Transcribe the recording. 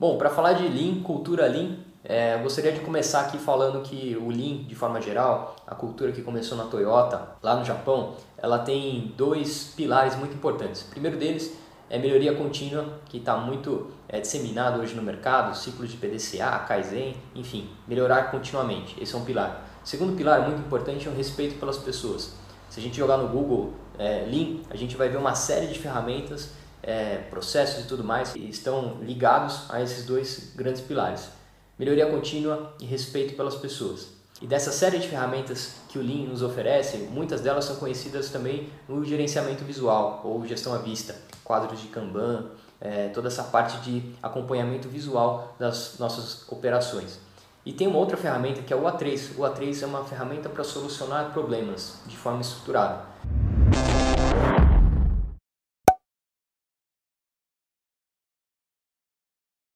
Bom, para falar de Lean, cultura Lean, é, gostaria de começar aqui falando que o Lean, de forma geral, a cultura que começou na Toyota, lá no Japão, ela tem dois pilares muito importantes. O primeiro deles é melhoria contínua, que está muito é, disseminado hoje no mercado, ciclos de PDCA, Kaizen, enfim, melhorar continuamente. Esse é um pilar. O segundo pilar muito importante é o respeito pelas pessoas. Se a gente jogar no Google é, Lean, a gente vai ver uma série de ferramentas, é, processos e tudo mais estão ligados a esses dois grandes pilares melhoria contínua e respeito pelas pessoas. E dessa série de ferramentas que o Lean nos oferece, muitas delas são conhecidas também no gerenciamento visual ou gestão à vista, quadros de Kanban, é, toda essa parte de acompanhamento visual das nossas operações. E tem uma outra ferramenta que é o A3. O A3 é uma ferramenta para solucionar problemas de forma estruturada.